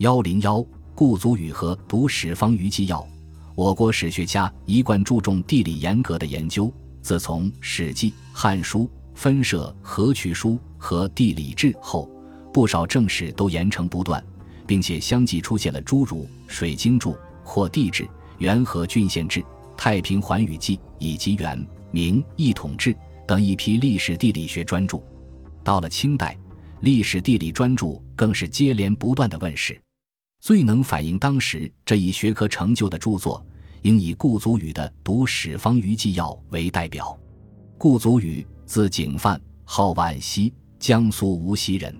幺零幺，顾祖禹和《读史方舆纪要》。我国史学家一贯注重地理严格的研究。自从《史记》《汉书》分设《河渠书》和《地理志》后，不少正史都严惩不断，并且相继出现了诸如《水经注》《或地志》《元和郡县志》《太平寰宇记》以及《元明一统志》等一批历史地理学专著。到了清代，历史地理专著更是接连不断的问世。最能反映当时这一学科成就的著作，应以顾祖禹的《读史方舆纪要》为代表。顾祖禹，字景范，号万溪，江苏无锡人。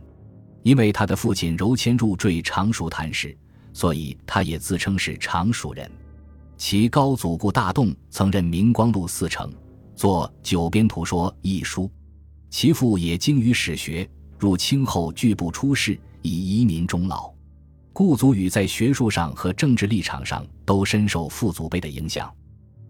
因为他的父亲柔谦入赘常熟谈氏，所以他也自称是常熟人。其高祖顾大栋曾任明光禄寺丞，作《九边图说》一书。其父也精于史学，入清后拒不出仕，以移民终老。顾祖禹在学术上和政治立场上都深受父祖辈的影响。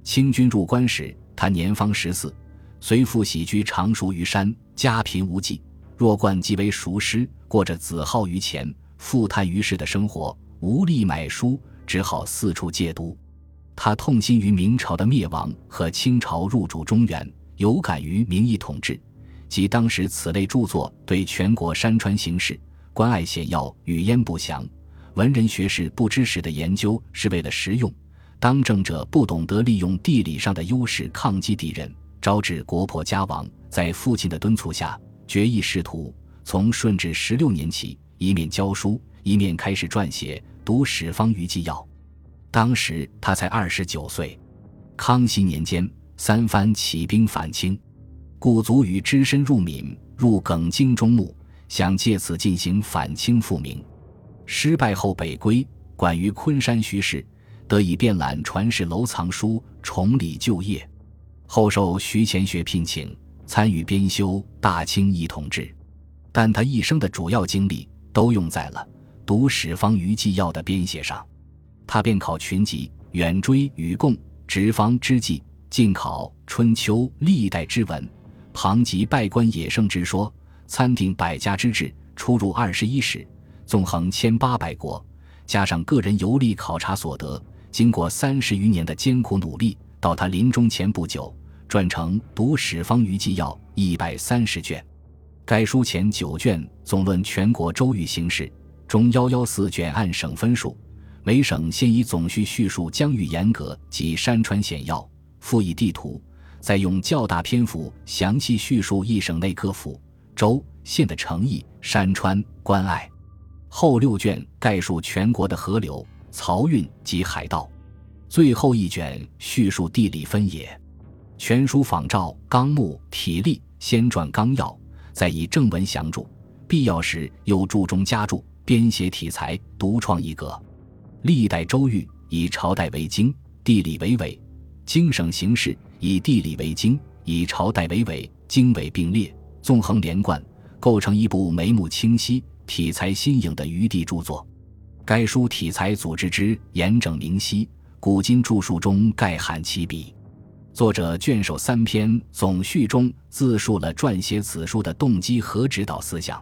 清军入关时，他年方十四，随父喜居常熟于山，家贫无计，弱冠即为塾师，过着子好于钱、父叹于世的生活，无力买书，只好四处借读。他痛心于明朝的灭亡和清朝入主中原，有感于明义统治。及当时此类著作对全国山川形势、关隘险要语焉不详，文人学士不知史的研究是为了实用，当政者不懂得利用地理上的优势抗击敌人，招致国破家亡。在父亲的敦促下，决意仕途。从顺治十六年起，一面教书，一面开始撰写《读史方舆纪要》。当时他才二十九岁。康熙年间，三藩起兵反清。顾祖禹只身入闽，入耿京中牟，想借此进行反清复明。失败后北归，管于昆山徐氏，得以遍览传世楼藏书，重理旧业。后受徐乾学聘请，参与编修《大清一统志》，但他一生的主要精力都用在了《读史方舆纪要》的编写上。他遍考群集，远追与贡，直方之纪，近考春秋历代之文。旁及拜官野圣之说，参定百家之志，出入二十一史，纵横千八百国，加上个人游历考察所得，经过三十余年的艰苦努力，到他临终前不久，撰成《读史方舆纪要》一百三十卷。该书前九卷总论全国州域形势，中幺幺四卷按省分数，每省先以总序叙述疆域严格及山川险要，附以地图。再用较大篇幅详细叙述一省内各府、州、县的城邑、山川、关隘。后六卷概述全国的河流、漕运及海道。最后一卷叙述地理分野。全书仿照纲目体例，先撰纲要，再以正文详注，必要时又注中加注，编写体裁，独创一格。历代州域以朝代为经，地理为纬，经省形势。以地理为经，以朝代为纬，经纬并列，纵横连贯，构成一部眉目清晰、体裁新颖的余地著作。该书体裁组织之严整明晰，古今著述中概含其笔。作者卷首三篇总序中自述了撰写此书的动机和指导思想。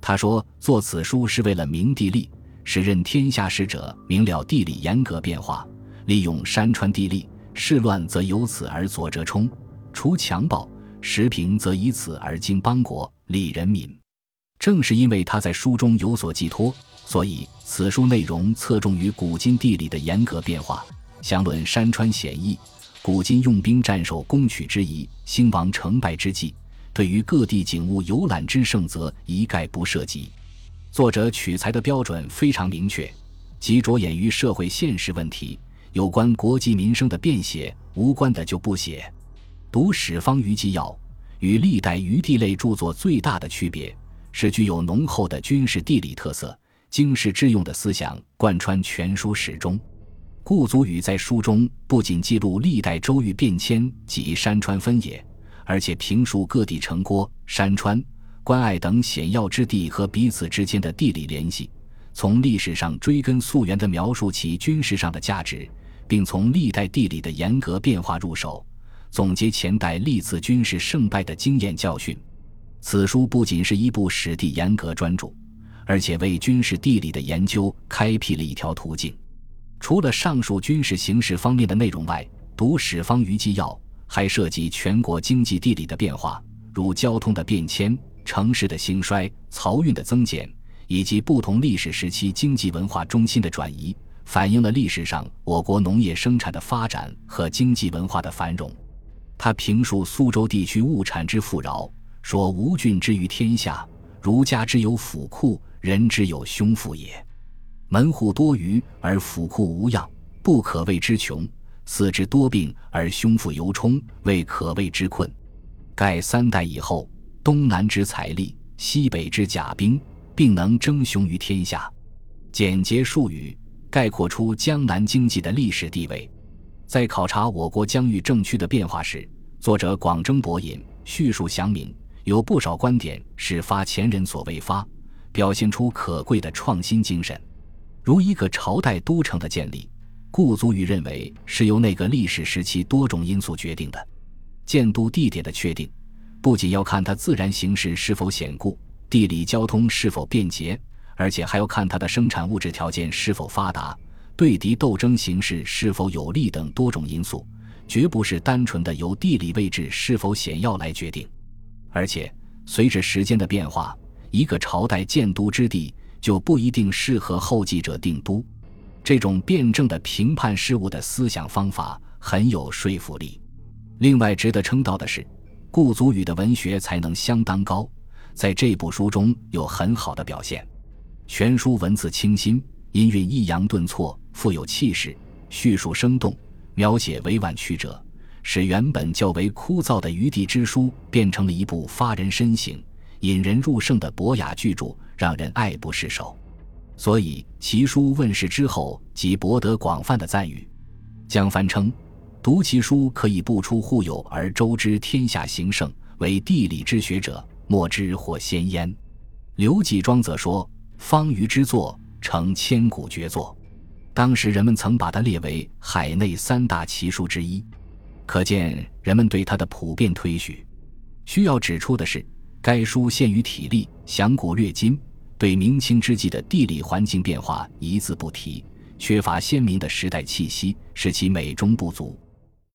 他说：“做此书是为了明地利，使任天下使者明了地理严格变化，利用山川地利。”世乱则由此而左折冲，除强暴；时平则以此而经邦国，利人民。正是因为他在书中有所寄托，所以此书内容侧重于古今地理的严格变化，详论山川险易，古今用兵战守攻取之宜，兴亡成败之际，对于各地景物游览之胜则一概不涉及。作者取材的标准非常明确，即着眼于社会现实问题。有关国计民生的便写，无关的就不写。读史方舆纪要与历代余地类著作最大的区别是具有浓厚的军事地理特色，经世致用的思想贯穿全书始终。顾祖禹在书中不仅记录历代州域变迁及山川分野，而且评述各地城郭、山川、关隘等险要之地和彼此之间的地理联系，从历史上追根溯源地描述其军事上的价值。并从历代地理的严格变化入手，总结前代历次军事胜败的经验教训。此书不仅是一部史地严格专著，而且为军事地理的研究开辟了一条途径。除了上述军事形势方面的内容外，读史方舆纪要还涉及全国经济地理的变化，如交通的变迁、城市的兴衰、漕运的增减，以及不同历史时期经济文化中心的转移，反映了历史上我国农业生产的发展和经济文化的繁荣。他评述苏州地区物产之富饶，说：“吴郡之于天下，儒家之有府库，人之有胸腹也。门户多余而府库无恙，不可谓之穷；四肢多病而胸腹犹充，未可谓之困。盖三代以后，东南之财力，西北之甲兵，并能争雄于天下。”简洁术语，概括出江南经济的历史地位。在考察我国疆域政区的变化时，作者广征博引，叙述详明，有不少观点是发前人所未发，表现出可贵的创新精神。如一个朝代都城的建立，顾祖禹认为是由那个历史时期多种因素决定的。建都地点的确定，不仅要看它自然形势是否险固，地理交通是否便捷，而且还要看它的生产物质条件是否发达。对敌斗争形势是否有利等多种因素，绝不是单纯的由地理位置是否险要来决定。而且，随着时间的变化，一个朝代建都之地就不一定适合后继者定都。这种辩证的评判事物的思想方法很有说服力。另外，值得称道的是，顾祖禹的文学才能相当高，在这部书中有很好的表现。全书文字清新，音韵抑扬顿挫。富有气势，叙述生动，描写委婉曲折，使原本较为枯燥的余地之书变成了一部发人深省、引人入胜的博雅巨著，让人爱不释手。所以其书问世之后，即博得广泛的赞誉。江帆称：“读其书，可以不出户牖而周知天下形胜，为地理之学者，莫之或先焉。”刘继庄则说：“方舆之作，成千古绝作。”当时人们曾把它列为海内三大奇书之一，可见人们对他的普遍推许。需要指出的是，该书限于体力，详古略今，对明清之际的地理环境变化一字不提，缺乏鲜明的时代气息，使其美中不足。